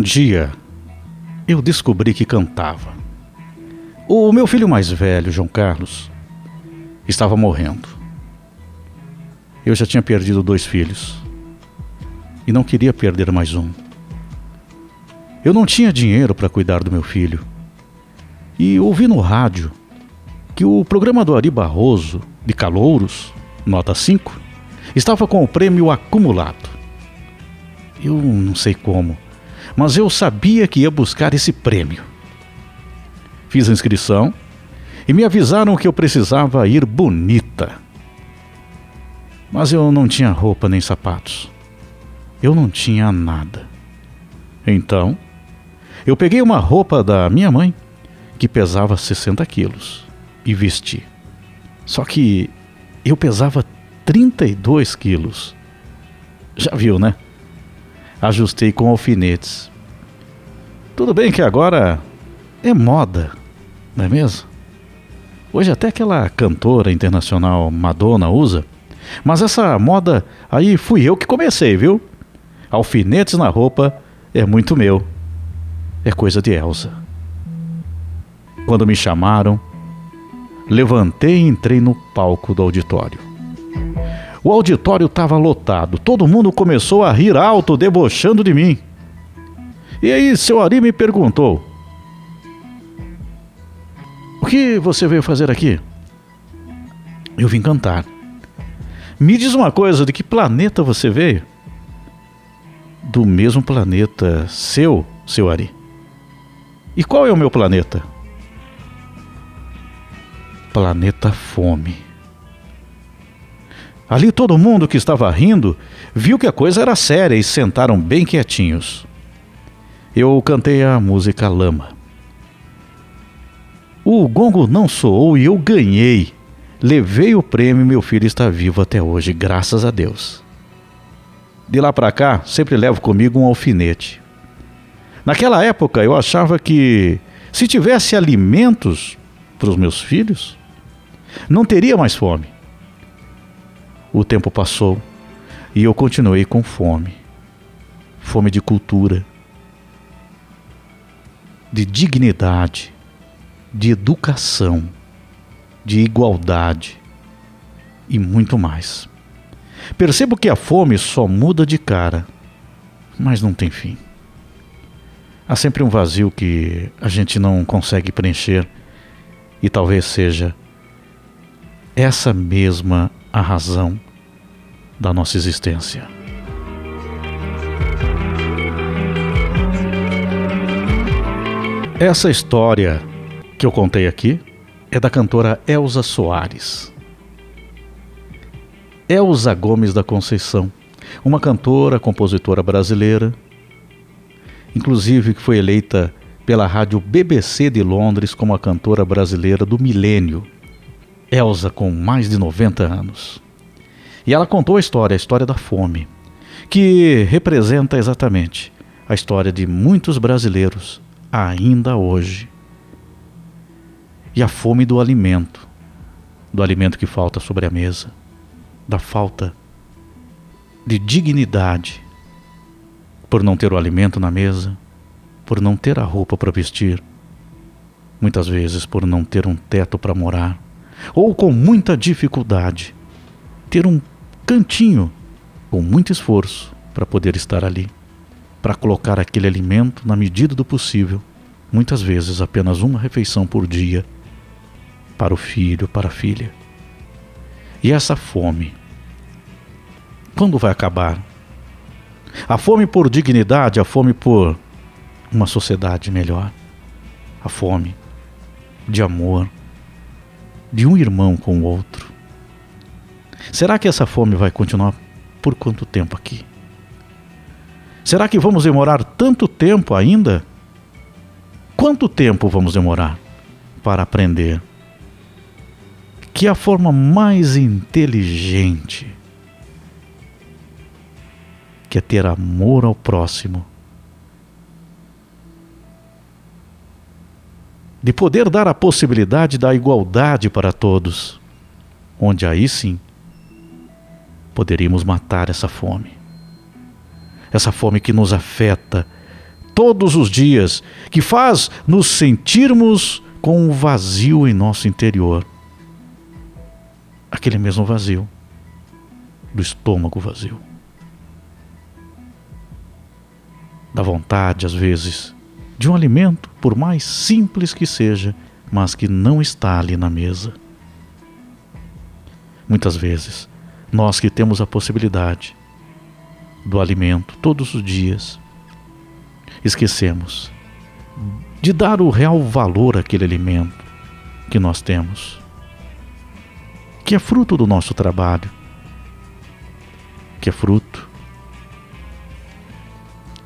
Um dia, eu descobri que cantava. O meu filho mais velho, João Carlos, estava morrendo. Eu já tinha perdido dois filhos e não queria perder mais um. Eu não tinha dinheiro para cuidar do meu filho e ouvi no rádio que o programa do Ari Barroso, de Calouros, nota 5, estava com o prêmio acumulado. Eu não sei como, mas eu sabia que ia buscar esse prêmio. Fiz a inscrição e me avisaram que eu precisava ir bonita. Mas eu não tinha roupa nem sapatos. Eu não tinha nada. Então, eu peguei uma roupa da minha mãe, que pesava 60 quilos, e vesti. Só que eu pesava 32 quilos. Já viu, né? Ajustei com alfinetes. Tudo bem que agora é moda, não é mesmo? Hoje até aquela cantora internacional Madonna usa. Mas essa moda aí fui eu que comecei, viu? Alfinetes na roupa é muito meu. É coisa de Elsa. Quando me chamaram, levantei e entrei no palco do auditório. O auditório estava lotado, todo mundo começou a rir alto, debochando de mim. E aí, seu Ari me perguntou: O que você veio fazer aqui? Eu vim cantar. Me diz uma coisa: de que planeta você veio? Do mesmo planeta seu, seu Ari. E qual é o meu planeta? Planeta Fome. Ali todo mundo que estava rindo viu que a coisa era séria e sentaram bem quietinhos. Eu cantei a música Lama. O gongo não soou e eu ganhei. Levei o prêmio e meu filho está vivo até hoje, graças a Deus. De lá para cá, sempre levo comigo um alfinete. Naquela época eu achava que se tivesse alimentos para os meus filhos, não teria mais fome. O tempo passou e eu continuei com fome. Fome de cultura, de dignidade, de educação, de igualdade e muito mais. Percebo que a fome só muda de cara, mas não tem fim. Há sempre um vazio que a gente não consegue preencher e talvez seja essa mesma a razão da nossa existência. Essa história que eu contei aqui é da cantora Elza Soares. Elza Gomes da Conceição, uma cantora, compositora brasileira, inclusive que foi eleita pela rádio BBC de Londres como a cantora brasileira do milênio Elsa com mais de 90 anos. E ela contou a história, a história da fome, que representa exatamente a história de muitos brasileiros ainda hoje. E a fome do alimento, do alimento que falta sobre a mesa, da falta de dignidade por não ter o alimento na mesa, por não ter a roupa para vestir, muitas vezes por não ter um teto para morar ou com muita dificuldade, ter um cantinho com muito esforço para poder estar ali, para colocar aquele alimento na medida do possível, muitas vezes apenas uma refeição por dia, para o filho, para a filha. E essa fome, quando vai acabar? A fome por dignidade, a fome por uma sociedade melhor, a fome de amor, de um irmão com o outro. Será que essa fome vai continuar por quanto tempo aqui? Será que vamos demorar tanto tempo ainda? Quanto tempo vamos demorar para aprender que a forma mais inteligente que é ter amor ao próximo de poder dar a possibilidade da igualdade para todos, onde aí sim poderíamos matar essa fome. Essa fome que nos afeta todos os dias, que faz nos sentirmos com um vazio em nosso interior. Aquele mesmo vazio do estômago vazio. Da vontade, às vezes, de um alimento, por mais simples que seja, mas que não está ali na mesa. Muitas vezes, nós que temos a possibilidade do alimento todos os dias, esquecemos de dar o real valor àquele alimento que nós temos, que é fruto do nosso trabalho, que é fruto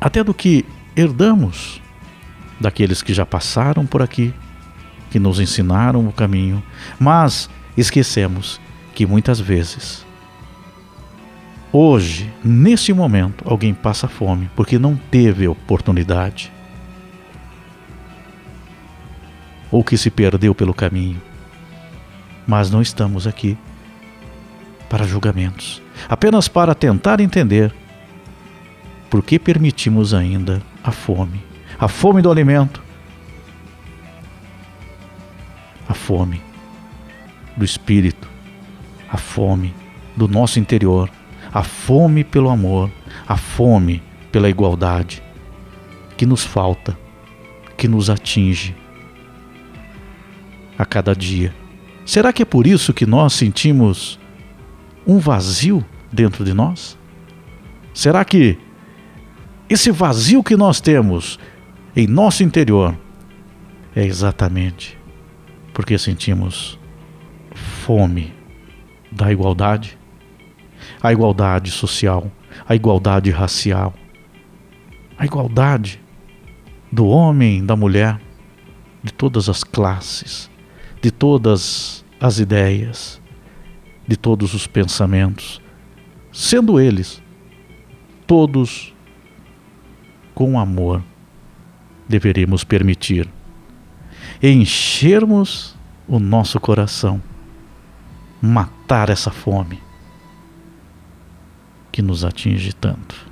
até do que herdamos daqueles que já passaram por aqui, que nos ensinaram o caminho, mas esquecemos que muitas vezes, hoje, nesse momento, alguém passa fome porque não teve oportunidade. Ou que se perdeu pelo caminho. Mas não estamos aqui para julgamentos, apenas para tentar entender por que permitimos ainda a fome, a fome do alimento, a fome do espírito, a fome do nosso interior, a fome pelo amor, a fome pela igualdade que nos falta, que nos atinge a cada dia. Será que é por isso que nós sentimos um vazio dentro de nós? Será que esse vazio que nós temos em nosso interior. É exatamente porque sentimos fome da igualdade, a igualdade social, a igualdade racial, a igualdade do homem, da mulher, de todas as classes, de todas as ideias, de todos os pensamentos, sendo eles todos com amor, deveríamos permitir enchermos o nosso coração, matar essa fome que nos atinge tanto.